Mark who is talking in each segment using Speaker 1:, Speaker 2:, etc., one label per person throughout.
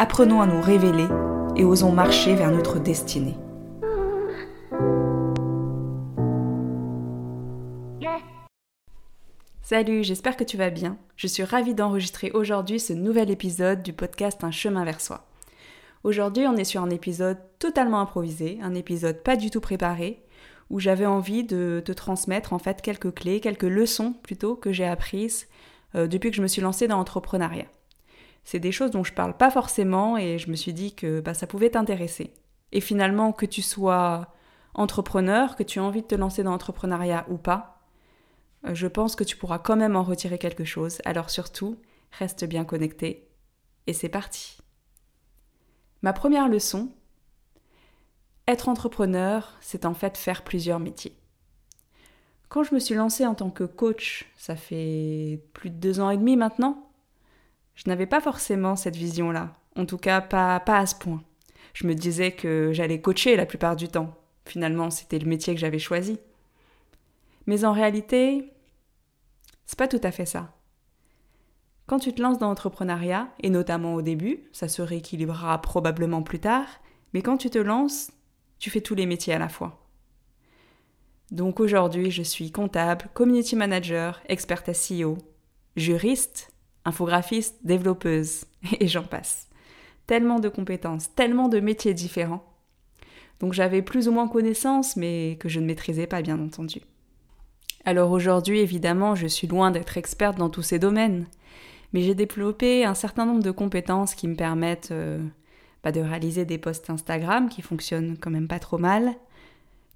Speaker 1: Apprenons à nous révéler et osons marcher vers notre destinée. Salut, j'espère que tu vas bien. Je suis ravie d'enregistrer aujourd'hui ce nouvel épisode du podcast Un chemin vers soi. Aujourd'hui, on est sur un épisode totalement improvisé, un épisode pas du tout préparé, où j'avais envie de te transmettre en fait quelques clés, quelques leçons plutôt que j'ai apprises euh, depuis que je me suis lancée dans l'entrepreneuriat. C'est des choses dont je parle pas forcément et je me suis dit que bah, ça pouvait t'intéresser. Et finalement, que tu sois entrepreneur, que tu aies envie de te lancer dans l'entrepreneuriat ou pas, euh, je pense que tu pourras quand même en retirer quelque chose. Alors surtout, reste bien connecté. Et c'est parti. Ma première leçon, être entrepreneur, c'est en fait faire plusieurs métiers. Quand je me suis lancée en tant que coach, ça fait plus de deux ans et demi maintenant, je n'avais pas forcément cette vision-là. En tout cas, pas, pas à ce point. Je me disais que j'allais coacher la plupart du temps. Finalement, c'était le métier que j'avais choisi. Mais en réalité, c'est pas tout à fait ça. Quand tu te lances dans l'entrepreneuriat, et notamment au début, ça se rééquilibrera probablement plus tard, mais quand tu te lances, tu fais tous les métiers à la fois. Donc aujourd'hui, je suis comptable, community manager, experte SEO, juriste, infographiste, développeuse, et j'en passe. Tellement de compétences, tellement de métiers différents. Donc j'avais plus ou moins connaissance, mais que je ne maîtrisais pas, bien entendu. Alors aujourd'hui, évidemment, je suis loin d'être experte dans tous ces domaines mais j'ai développé un certain nombre de compétences qui me permettent euh, bah, de réaliser des posts Instagram qui fonctionnent quand même pas trop mal,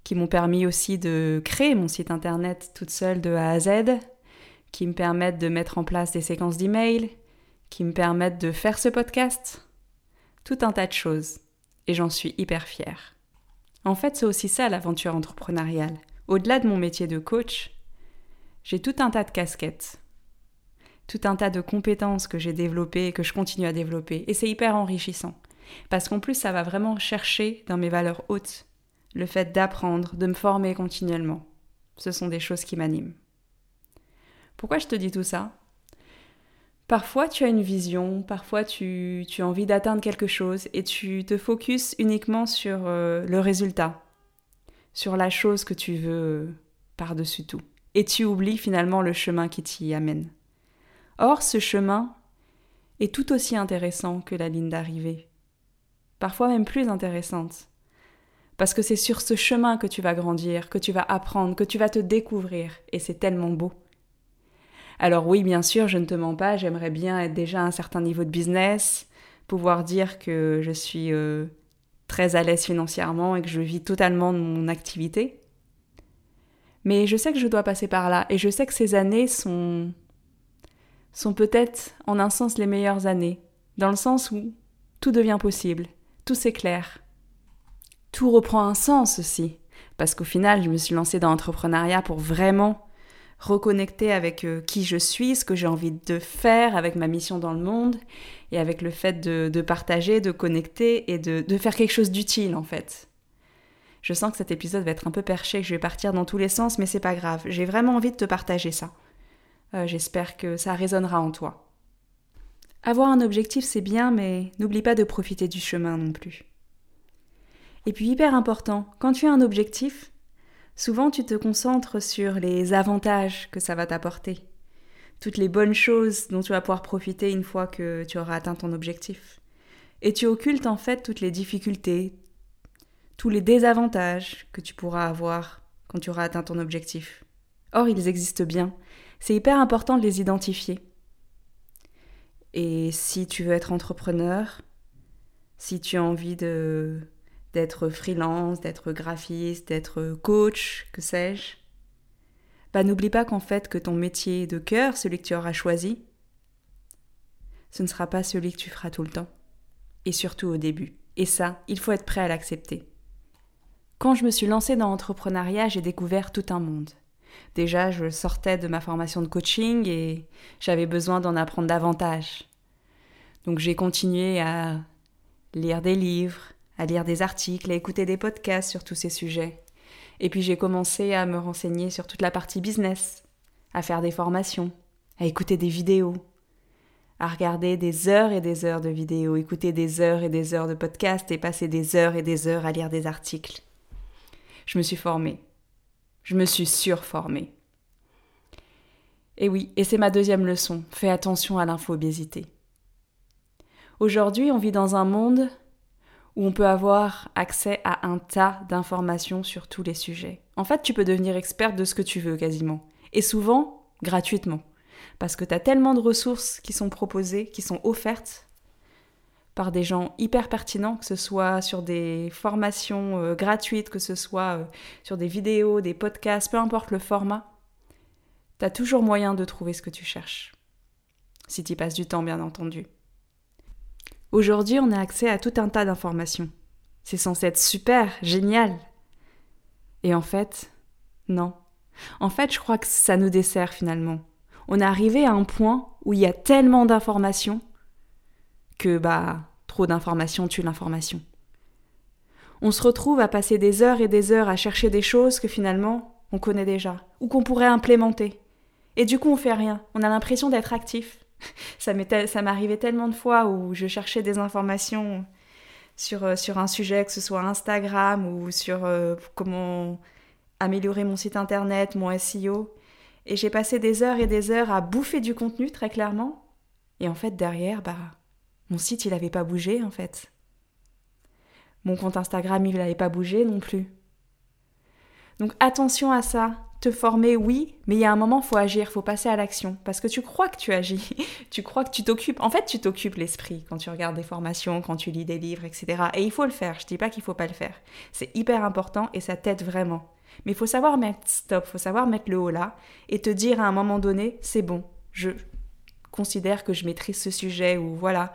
Speaker 1: qui m'ont permis aussi de créer mon site internet toute seule de A à Z, qui me permettent de mettre en place des séquences d'emails, qui me permettent de faire ce podcast. Tout un tas de choses. Et j'en suis hyper fière. En fait, c'est aussi ça l'aventure entrepreneuriale. Au-delà de mon métier de coach, j'ai tout un tas de casquettes tout un tas de compétences que j'ai développées et que je continue à développer. Et c'est hyper enrichissant. Parce qu'en plus, ça va vraiment chercher dans mes valeurs hautes le fait d'apprendre, de me former continuellement. Ce sont des choses qui m'animent. Pourquoi je te dis tout ça? Parfois tu as une vision, parfois tu, as envie d'atteindre quelque chose et tu te focuses uniquement sur euh, le résultat, sur la chose que tu veux par-dessus tout. Et tu oublies finalement le chemin qui t'y amène. Or, ce chemin est tout aussi intéressant que la ligne d'arrivée, parfois même plus intéressante, parce que c'est sur ce chemin que tu vas grandir, que tu vas apprendre, que tu vas te découvrir, et c'est tellement beau. Alors oui, bien sûr, je ne te mens pas, j'aimerais bien être déjà à un certain niveau de business, pouvoir dire que je suis euh, très à l'aise financièrement et que je vis totalement de mon activité. Mais je sais que je dois passer par là, et je sais que ces années sont sont peut-être en un sens les meilleures années, dans le sens où tout devient possible, tout s'éclaire. Tout reprend un sens aussi, parce qu'au final, je me suis lancée dans l'entrepreneuriat pour vraiment reconnecter avec euh, qui je suis, ce que j'ai envie de faire, avec ma mission dans le monde, et avec le fait de, partager, de connecter et de, faire quelque chose d'utile en fait. Je sens que cet épisode va être un peu perché, que je vais partir dans tous les sens, mais c'est pas grave. J'ai vraiment envie de te partager ça. Euh, j'espère que ça résonnera en toi. Avoir un objectif, c'est bien, mais n'oublie pas de profiter du chemin non plus. Et puis hyper important, quand tu as un objectif, souvent tu te concentres sur les avantages que ça va t'apporter, toutes les bonnes choses dont tu vas pouvoir profiter une fois que tu auras atteint ton objectif. Et tu occultes en fait toutes les difficultés, tous les désavantages que tu pourras avoir quand tu auras atteint ton objectif. Or, ils existent bien, c'est hyper important de les identifier. Et si tu veux être entrepreneur, si tu as envie de d'être freelance, d'être graphiste, d'être coach, que sais-je, bah n'oublie pas qu'en fait que ton métier de cœur, celui que tu auras choisi, ce ne sera pas celui que tu feras tout le temps. Et surtout au début. Et ça, il faut être prêt à l'accepter. Quand je me suis lancée dans l'entrepreneuriat, j'ai découvert tout un monde. Déjà, je sortais de ma formation de coaching et j'avais besoin d'en apprendre davantage. Donc j'ai continué à lire des livres, à lire des articles, à écouter des podcasts sur tous ces sujets. Et puis j'ai commencé à me renseigner sur toute la partie business, à faire des formations, à écouter des vidéos, à regarder des heures et des heures de vidéos, écouter des heures et des heures de podcasts et passer des heures et des heures à lire des articles. Je me suis formée. Je me suis surformée. Et oui, et c'est ma deuxième leçon, fais attention à l'infobésité. Aujourd'hui, on vit dans un monde où on peut avoir accès à un tas d'informations sur tous les sujets. En fait, tu peux devenir experte de ce que tu veux quasiment. Et souvent, gratuitement. Parce que tu as tellement de ressources qui sont proposées, qui sont offertes par des gens hyper pertinents, que ce soit sur des formations euh, gratuites, que ce soit euh, sur des vidéos, des podcasts, peu importe le format. Tu as toujours moyen de trouver ce que tu cherches. Si tu passes du temps, bien entendu. Aujourd'hui, on a accès à tout un tas d'informations. C'est censé être super, génial. Et en fait, non. En fait, je crois que ça nous dessert finalement. On est arrivé à un point où il y a tellement d'informations que, bah, trop d'informations tue l'information. On se retrouve à passer des heures et des heures à chercher des choses que finalement on connaît déjà, ou qu'on pourrait implémenter. Et du coup, on fait rien. On a l'impression d'être actif ça m'arrivait tellement de fois où je cherchais des informations sur, euh, un sujet, que ce soit Instagram ou sur euh, comment améliorer mon site internet, mon SEO. Et j'ai passé des heures et des heures à bouffer du contenu, très clairement. Et en fait, derrière, bah, mon site, il n'avait pas bougé, en fait. Mon compte Instagram, il n'avait pas bougé non plus. Donc attention à ça te former, oui, mais il y a un moment, faut agir, faut passer à l'action. Parce que tu crois que tu agis, tu crois que tu t'occupes. En fait, tu t'occupes l'esprit quand tu regardes des formations, quand tu lis des livres, etc. Et il faut le faire. Je dis pas qu'il faut pas le faire. C'est hyper important et ça t'aide vraiment. Mais il faut savoir mettre stop, faut savoir mettre le haut là et te dire à un moment donné, c'est bon, je considère que je maîtrise ce sujet ou voilà,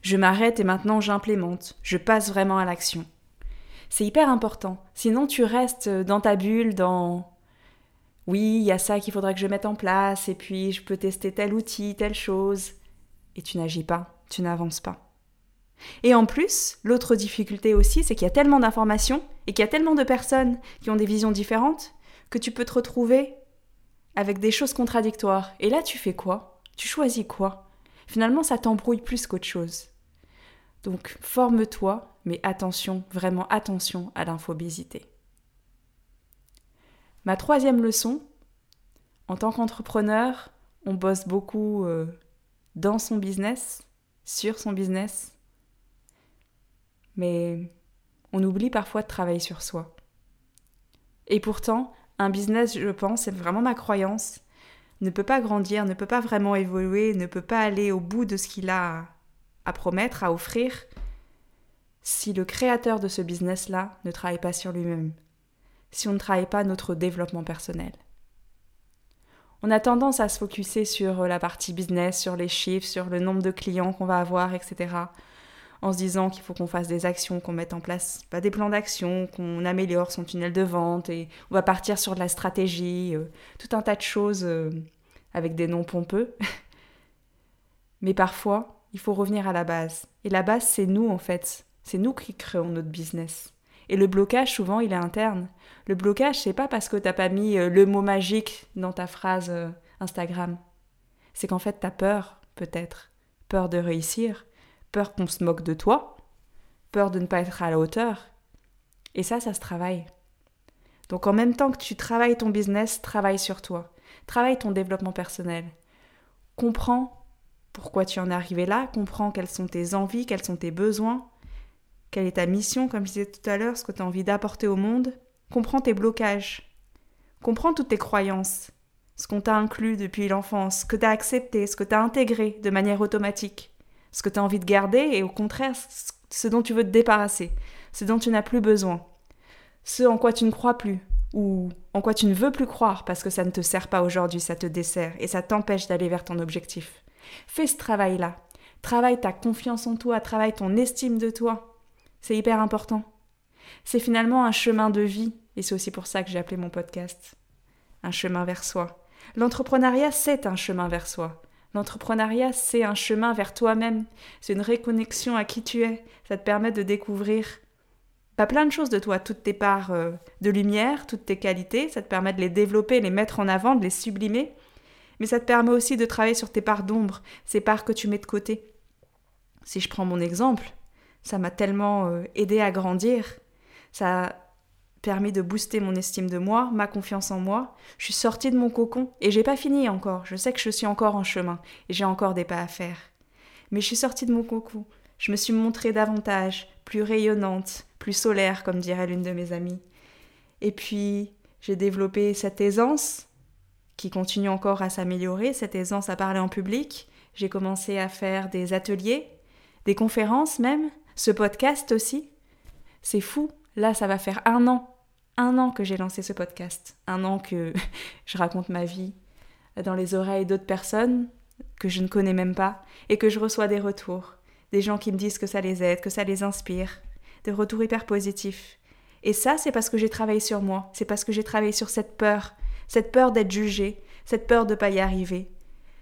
Speaker 1: je m'arrête et maintenant j'implémente, je passe vraiment à l'action. C'est hyper important. Sinon, tu restes dans ta bulle, dans oui, il y a ça qu'il faudrait que je mette en place, et puis je peux tester tel outil, telle chose. Et tu n'agis pas, tu n'avances pas. Et en plus, l'autre difficulté aussi, c'est qu'il y a tellement d'informations et qu'il y a tellement de personnes qui ont des visions différentes que tu peux te retrouver avec des choses contradictoires. Et là, tu fais quoi? Tu choisis quoi? Finalement, ça t'embrouille plus qu'autre chose. Donc, forme-toi, mais attention, vraiment attention à l'infobésité. Ma troisième leçon, en tant qu'entrepreneur, on bosse beaucoup euh, dans son business, sur son business, mais on oublie parfois de travailler sur soi. Et pourtant, un business, je pense, c'est vraiment ma croyance, ne peut pas grandir, ne peut pas vraiment évoluer, ne peut pas aller au bout de ce qu'il a à promettre, à offrir, si le créateur de ce business-là ne travaille pas sur lui-même, si on ne travaille pas notre développement personnel. On a tendance à se focuser sur la partie business, sur les chiffres, sur le nombre de clients qu'on va avoir, etc. En se disant qu'il faut qu'on fasse des actions, qu'on mette en place pas des plans d'action, qu'on améliore son tunnel de vente et on va partir sur de la stratégie, euh, tout un tas de choses euh, avec des noms pompeux. Mais parfois, il faut revenir à la base. Et la base, c'est nous en fait. C'est nous qui créons notre business. Et le blocage, souvent, il est interne. Le blocage, c'est pas parce que t'as pas mis euh, le mot magique dans ta phrase euh, Instagram. C'est qu'en fait, t'as peur, peut-être. Peur de réussir, peur qu'on se moque de toi, peur de ne pas être à la hauteur. Et ça, ça se travaille. Donc en même temps que tu travailles ton business, travaille sur toi. Travaille ton développement personnel. Comprends pourquoi tu en es arrivé là, comprends quelles sont tes envies, quels sont tes besoins, quelle est ta mission, comme je disais tout à l'heure, ce que tu as envie d'apporter au monde Comprends tes blocages. Comprends toutes tes croyances, ce qu'on t'a inclus depuis l'enfance, ce que tu as accepté, ce que tu as intégré de manière automatique, ce que tu as envie de garder et au contraire ce dont tu veux te débarrasser, ce dont tu n'as plus besoin, ce en quoi tu ne crois plus ou en quoi tu ne veux plus croire parce que ça ne te sert pas aujourd'hui, ça te dessert et ça t'empêche d'aller vers ton objectif. Fais ce travail-là. Travaille ta confiance en toi, travaille ton estime de toi. C'est hyper important. C'est finalement un chemin de vie, et c'est aussi pour ça que j'ai appelé mon podcast. Un chemin vers soi. L'entrepreneuriat, c'est un chemin vers soi. L'entrepreneuriat, c'est un chemin vers toi-même. C'est une réconnexion à qui tu es. Ça te permet de découvrir pas plein de choses de toi, toutes tes parts euh, de lumière, toutes tes qualités. Ça te permet de les développer, les mettre en avant, de les sublimer. Mais ça te permet aussi de travailler sur tes parts d'ombre, ces parts que tu mets de côté. Si je prends mon exemple, ça m'a tellement euh, aidé à grandir. Ça a permis de booster mon estime de moi, ma confiance en moi. Je suis sortie de mon cocon et j'ai pas fini encore. Je sais que je suis encore en chemin et j'ai encore des pas à faire. Mais je suis sortie de mon cocon. Je me suis montrée davantage, plus rayonnante, plus solaire, comme dirait l'une de mes amies. Et puis, j'ai développé cette aisance qui continue encore à s'améliorer, cette aisance à parler en public. J'ai commencé à faire des ateliers, des conférences même, ce podcast aussi. C'est fou, là ça va faire un an, un an que j'ai lancé ce podcast, un an que je raconte ma vie dans les oreilles d'autres personnes que je ne connais même pas et que je reçois des retours, des gens qui me disent que ça les aide, que ça les inspire, des retours hyper positifs. Et ça, c'est parce que j'ai travaillé sur moi, c'est parce que j'ai travaillé sur cette peur, cette peur d'être jugée, cette peur de ne pas y arriver,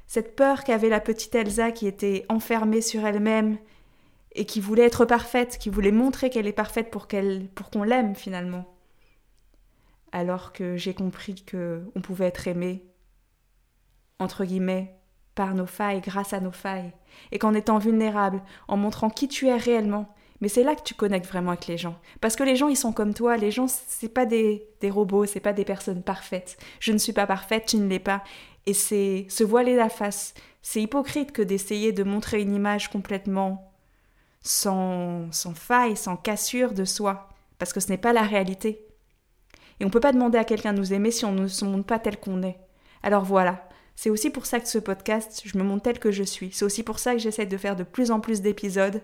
Speaker 1: cette peur qu'avait la petite Elsa qui était enfermée sur elle-même et qui voulait être parfaite, qui voulait montrer qu'elle est parfaite pour qu'elle pour qu'on l'aime finalement. Alors que j'ai compris que on pouvait être aimé entre guillemets par nos failles, grâce à nos failles, et qu'en étant vulnérable, en montrant qui tu es réellement, mais c'est là que tu connectes vraiment avec les gens. Parce que les gens, ils sont comme toi. Les gens, c'est pas des, des robots, c'est pas des personnes parfaites. Je ne suis pas parfaite, tu ne l'es pas. Et c'est se voiler la face. C'est hypocrite que d'essayer de montrer une image complètement sans, sans faille, sans cassure de soi. Parce que ce n'est pas la réalité. Et on ne peut pas demander à quelqu'un de nous aimer si on ne se montre pas tel qu'on est. Alors voilà. C'est aussi pour ça que ce podcast, je me montre tel que je suis. C'est aussi pour ça que j'essaie de faire de plus en plus d'épisodes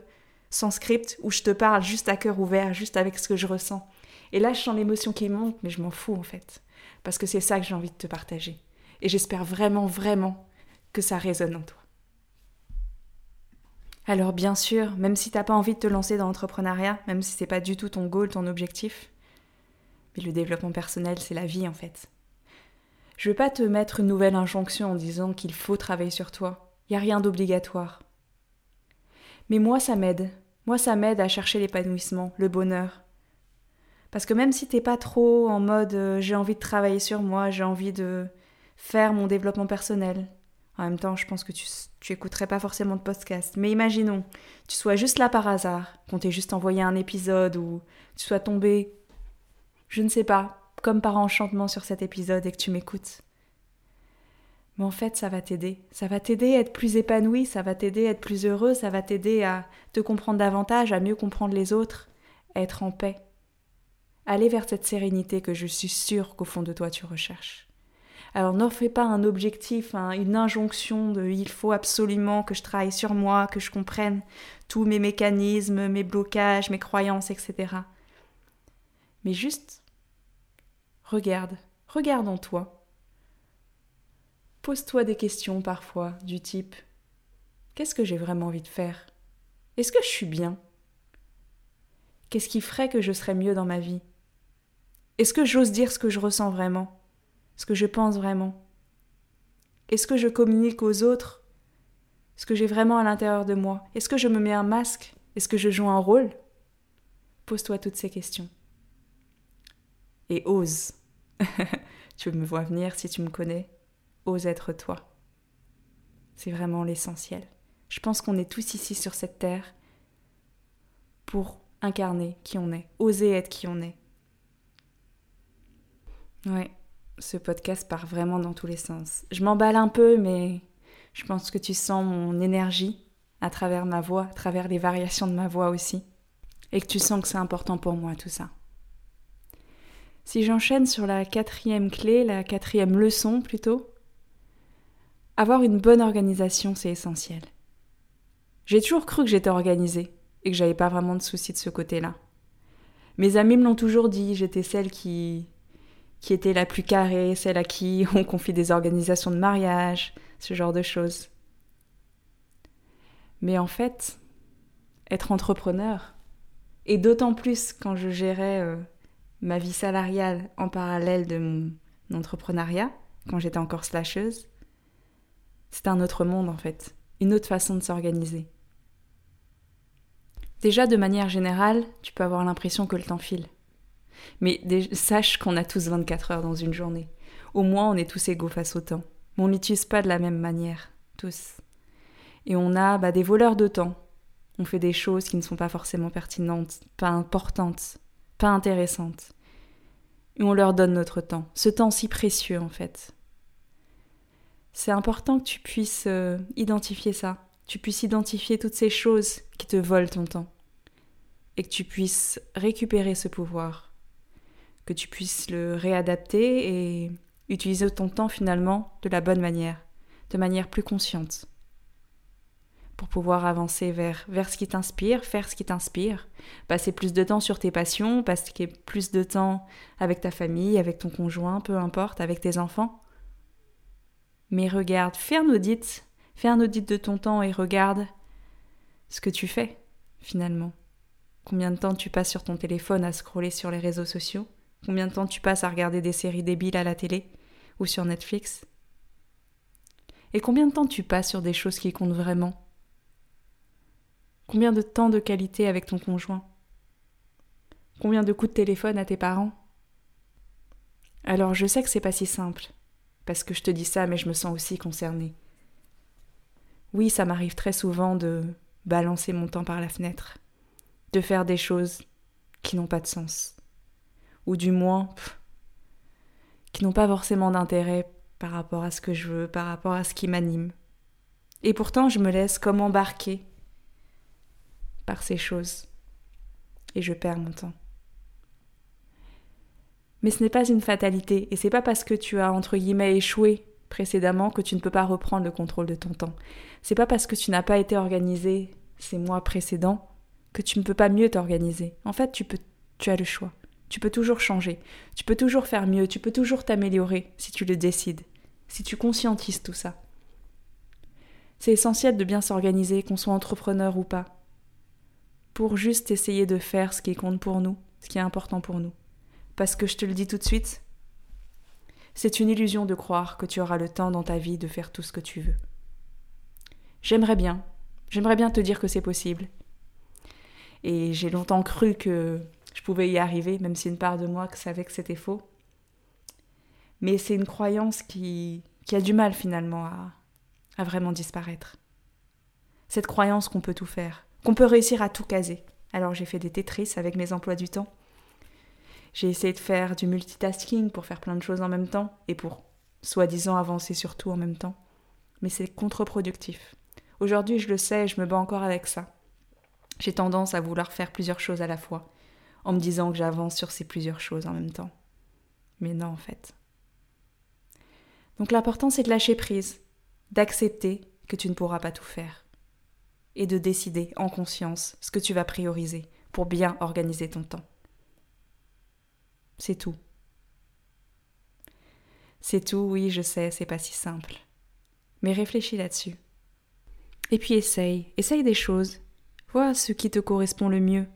Speaker 1: sans script, où je te parle juste à cœur ouvert, juste avec ce que je ressens. Et là, je sens l'émotion qui monte, mais je m'en fous en fait. Parce que c'est ça que j'ai envie de te partager. Et j'espère vraiment, vraiment que ça résonne en toi. Alors bien sûr, même si t'as pas envie de te lancer dans l'entrepreneuriat, même si c'est pas du tout ton goal, ton objectif, mais le développement personnel, c'est la vie en fait. Je veux pas te mettre une nouvelle injonction en disant qu'il faut travailler sur toi. Il y a rien d'obligatoire. Mais moi, ça m'aide. Moi, ça m'aide à chercher l'épanouissement, le bonheur. Parce que même si t'es pas trop en mode euh, j'ai envie de travailler sur moi, j'ai envie de faire mon développement personnel, en même temps, je pense que tu, tu écouterais pas forcément de podcast. Mais imaginons, tu sois juste là par hasard, qu'on t'ait juste envoyé un épisode ou tu sois tombé, je ne sais pas, comme par enchantement sur cet épisode et que tu m'écoutes. Mais en fait, ça va t'aider. Ça va t'aider à être plus épanoui, ça va t'aider à être plus heureux, ça va t'aider à te comprendre davantage, à mieux comprendre les autres, à être en paix. Aller vers cette sérénité que je suis sûre qu'au fond de toi tu recherches. Alors n'en fais pas un objectif, une injonction de il faut absolument que je travaille sur moi, que je comprenne tous mes mécanismes, mes blocages, mes croyances, etc. Mais juste regarde, regarde en toi. Pose-toi des questions parfois du type Qu'est-ce que j'ai vraiment envie de faire? Est-ce que je suis bien? Qu'est-ce qui ferait que je serais mieux dans ma vie? Est-ce que j'ose dire ce que je ressens vraiment? Ce que je pense vraiment Est-ce que je communique aux autres ce que j'ai vraiment à l'intérieur de moi? Est-ce que je me mets un masque? Est-ce que je joue un rôle? Pose-toi toutes ces questions. Et ose. tu me vois venir si tu me connais ose être toi. C'est vraiment l'essentiel. Je pense qu'on est tous ici sur cette terre pour incarner qui on est, oser être qui on est. Ouais, ce podcast part vraiment dans tous les sens. Je m'emballe un peu, mais je pense que tu sens mon énergie à travers ma voix, à travers les variations de ma voix aussi, et que tu sens que c'est important pour moi tout ça. Si j'enchaîne sur la quatrième clé, la quatrième leçon plutôt, avoir une bonne organisation, c'est essentiel. J'ai toujours cru que j'étais organisée et que j'avais pas vraiment de soucis de ce côté-là. Mes amis me l'ont toujours dit, j'étais celle qui qui était la plus carrée, celle à qui on confie des organisations de mariage, ce genre de choses. Mais en fait, être entrepreneur, Et d'autant plus quand je gérais euh, ma vie salariale en parallèle de mon entrepreneuriat, quand j'étais encore slasheuse. C'était un autre monde en fait, une autre façon de s'organiser. Déjà, de manière générale, tu peux avoir l'impression que le temps file. Mais sache qu'on a tous 24 heures dans une journée. Au moins, on est tous égaux face au temps. Mais on n'utilise pas de la même manière, tous. Et on a bah, des voleurs de temps. On fait des choses qui ne sont pas forcément pertinentes, pas importantes, pas intéressantes. Et on leur donne notre temps, ce temps si précieux en fait. C'est important que tu puisses euh, identifier ça, tu puisses identifier toutes ces choses qui te volent ton temps, et que tu puisses récupérer ce pouvoir, que tu puisses le réadapter et utiliser ton temps finalement de la bonne manière, de manière plus consciente pour pouvoir avancer vers, ce qui t'inspire, faire ce qui t'inspire, passer plus de temps sur tes passions, passer plus de temps avec ta famille, avec ton conjoint, peu importe, avec tes enfants. Mais regarde, fais un audit, fais un audit de ton temps et regarde ce que tu fais finalement. Combien de temps tu passes sur ton téléphone à scroller sur les réseaux sociaux? Combien de temps tu passes à regarder des séries débiles à la télé ou sur Netflix Et combien de temps tu passes sur des choses qui comptent vraiment Combien de temps de qualité avec ton conjoint Combien de coups de téléphone à tes parents Alors je sais que c'est pas si simple, parce que je te dis ça, mais je me sens aussi concernée. Oui, ça m'arrive très souvent de balancer mon temps par la fenêtre, de faire des choses qui n'ont pas de sens, ou du moins qui n'ont pas forcément d'intérêt par rapport à ce que je veux, par rapport à ce qui m'anime. Et pourtant, je me laisse comme embarquer par ces choses. Et je perds mon temps. Mais ce n'est pas une fatalité, et c'est pas parce que tu as entre guillemets échoué précédemment que tu ne peux pas reprendre le contrôle de ton temps. C'est pas parce que tu n'as pas été organisé ces mois précédents que tu ne peux pas mieux t'organiser. En fait, tu peux tu as le choix. Tu peux toujours changer, tu peux toujours faire mieux, tu peux toujours t'améliorer si tu le décides, si tu conscientises tout ça. C'est essentiel de bien s'organiser, qu'on soit entrepreneur ou pas pour juste essayer de faire ce qui compte pour nous, ce qui est important pour nous. Parce que je te le dis tout de suite, c'est une illusion de croire que tu auras le temps dans ta vie de faire tout ce que tu veux. J'aimerais bien, j'aimerais bien te dire que c'est possible. Et j'ai longtemps cru que pouvais y arriver, même si une part de moi savait que c'était faux. Mais c'est une croyance qui, qui a du mal finalement à, à vraiment disparaître. Cette croyance qu'on peut tout faire, qu'on peut réussir à tout caser. Alors j'ai fait des Tetris avec mes emplois du temps. J'ai essayé de faire du multitasking pour faire plein de choses en même temps et pour soi-disant avancer sur tout en même temps. Mais c'est contre-productif. Aujourd'hui, je le sais, je me bats encore avec ça. J'ai tendance à vouloir faire plusieurs choses à la fois, en me disant que j'avance sur ces plusieurs choses en même temps. Mais non, en fait. Donc l'important, c'est de lâcher prise, d'accepter que tu ne pourras pas tout faire et de décider en conscience ce que tu vas prioriser pour bien organiser ton temps. C'est tout. C'est tout, oui, je sais, c'est pas si simple. Mais réfléchis là-dessus. Et puis essaye, essaye des choses. Vois ce qui te correspond le mieux.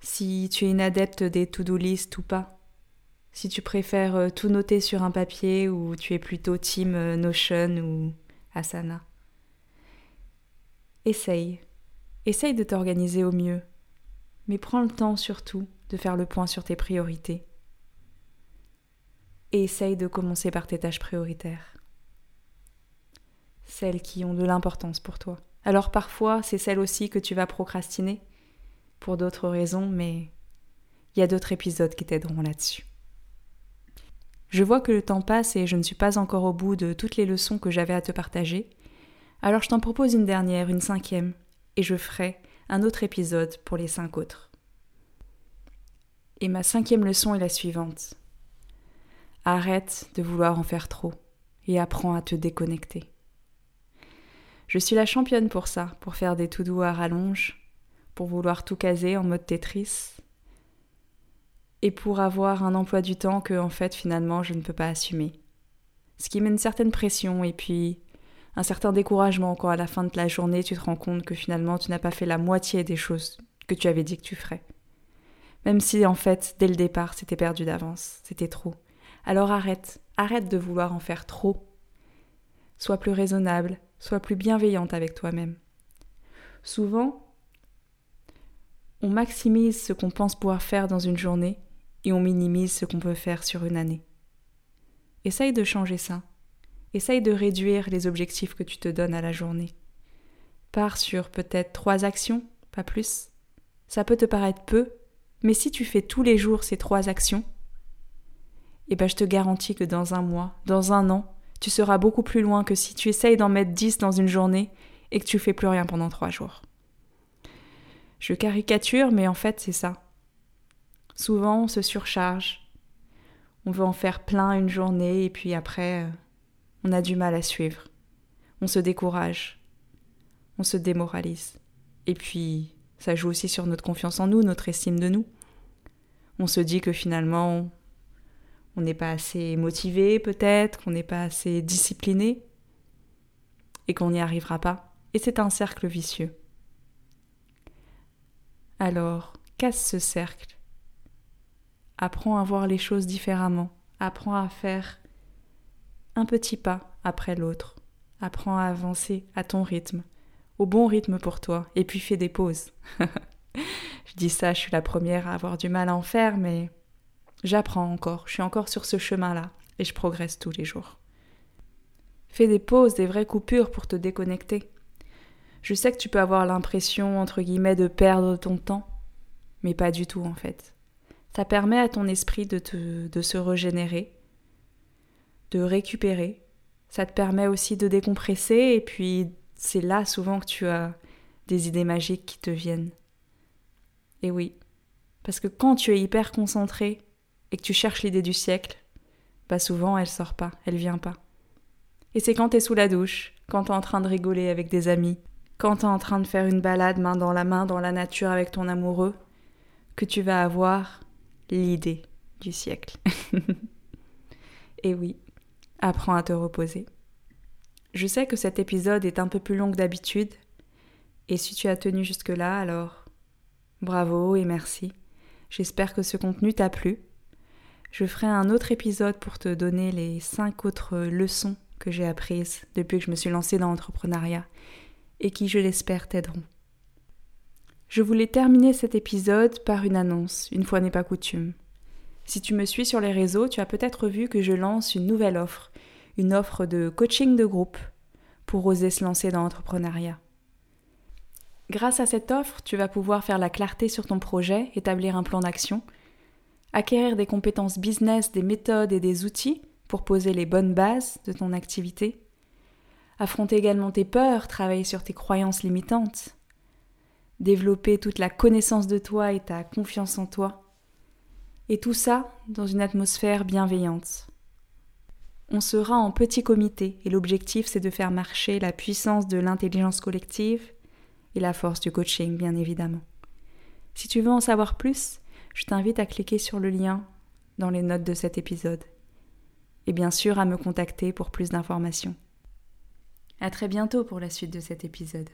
Speaker 1: Si tu es une adepte des to-do list ou pas. Si tu préfères euh, tout noter sur un papier ou tu es plutôt team euh, Notion ou Asana. Essaye. Essaye de t'organiser au mieux. Mais prends le temps surtout de faire le point sur tes priorités. Et essaye de commencer par tes tâches prioritaires. Celles qui ont de l'importance pour toi. Alors parfois, c'est celles aussi que tu vas procrastiner, pour d'autres raisons, mais il y a d'autres épisodes qui t'aideront là-dessus. Je vois que le temps passe et je ne suis pas encore au bout de toutes les leçons que j'avais à te partager, alors je t'en propose une dernière, une cinquième, et je ferai un autre épisode pour les cinq autres. Et ma cinquième leçon est la suivante. Arrête de vouloir en faire trop et apprends à te déconnecter. Je suis la championne pour ça, pour faire des tout doux à rallonge, pour vouloir tout caser en mode Tetris, et pour avoir un emploi du temps que, en fait, finalement, je ne peux pas assumer. Ce qui met une certaine pression, et puis un certain découragement quand à la fin de la journée tu te rends compte que finalement tu n'as pas fait la moitié des choses que tu avais dit que tu ferais. Même si en fait, dès le départ, c'était perdu d'avance, c'était trop. Alors arrête, arrête de vouloir en faire trop. Sois plus raisonnable, sois plus bienveillante avec toi-même. Souvent, on maximise ce qu'on pense pouvoir faire dans une journée et on minimise ce qu'on peut faire sur une année. Essaye de changer ça. Essaye de réduire les objectifs que tu te donnes à la journée. Pars sur peut-être trois actions, pas plus. Ça peut te paraître peu, mais si tu fais tous les jours ces trois actions, eh ben je te garantis que dans un mois, dans un an, tu seras beaucoup plus loin que si tu essayes d'en mettre dix dans une journée et que tu fais plus rien pendant trois jours. Je caricature, mais en fait c'est ça. Souvent on se surcharge, on veut en faire plein une journée et puis après euh, on a du mal à suivre. On se décourage, on se démoralise. Et puis ça joue aussi sur notre confiance en nous, notre estime de nous. On se dit que finalement on n'est pas assez motivé peut-être, qu'on n'est pas assez discipliné et qu'on n'y arrivera pas. Et c'est un cercle vicieux. Alors, casse ce cercle. Apprends à voir les choses différemment. Apprends à faire un petit pas après l'autre. Apprends à avancer à ton rythme, au bon rythme pour toi, et puis fais des pauses. je dis ça, je suis la première à avoir du mal à en faire, mais J'apprends encore, je suis encore sur ce chemin-là et je progresse tous les jours. Fais des pauses, des vraies coupures pour te déconnecter. Je sais que tu peux avoir l'impression, entre guillemets, de perdre ton temps, mais pas du tout en fait. Ça permet à ton esprit de, te, de se régénérer, de récupérer. Ça te permet aussi de décompresser et puis c'est là souvent que tu as des idées magiques qui te viennent. Et oui, parce que quand tu es hyper concentré et que tu cherches l'idée du siècle, bah souvent elle sort pas, elle vient pas. Et c'est quand t'es sous la douche, quand t'es en train de rigoler avec des amis, quand t'es en train de faire une balade main dans la main dans la nature avec ton amoureux, que tu vas avoir l'idée du siècle. et oui, apprends à te reposer. Je sais que cet épisode est un peu plus long que d'habitude, et si tu as tenu jusque-là, alors bravo et merci. J'espère que ce contenu t'a plu je ferai un autre épisode pour te donner les cinq autres leçons que j'ai apprises depuis que je me suis lancée dans l'entrepreneuriat et qui, je l'espère, t'aideront. Je voulais terminer cet épisode par une annonce, une fois n'est pas coutume. Si tu me suis sur les réseaux, tu as peut-être vu que je lance une nouvelle offre, une offre de coaching de groupe pour oser se lancer dans l'entrepreneuriat. Grâce à cette offre, tu vas pouvoir faire la clarté sur ton projet, établir un plan d'action, acquérir des compétences business, des méthodes et des outils pour poser les bonnes bases de ton activité, affronter également tes peurs, travailler sur tes croyances limitantes, développer toute la connaissance de toi et ta confiance en toi, et tout ça dans une atmosphère bienveillante. On sera en petit comité et l'objectif c'est de faire marcher la puissance de l'intelligence collective et la force du coaching bien évidemment. Si tu veux en savoir plus, je t'invite à cliquer sur le lien dans les notes de cet épisode. Et bien sûr à me contacter pour plus d'informations. À très bientôt pour la suite de cet épisode.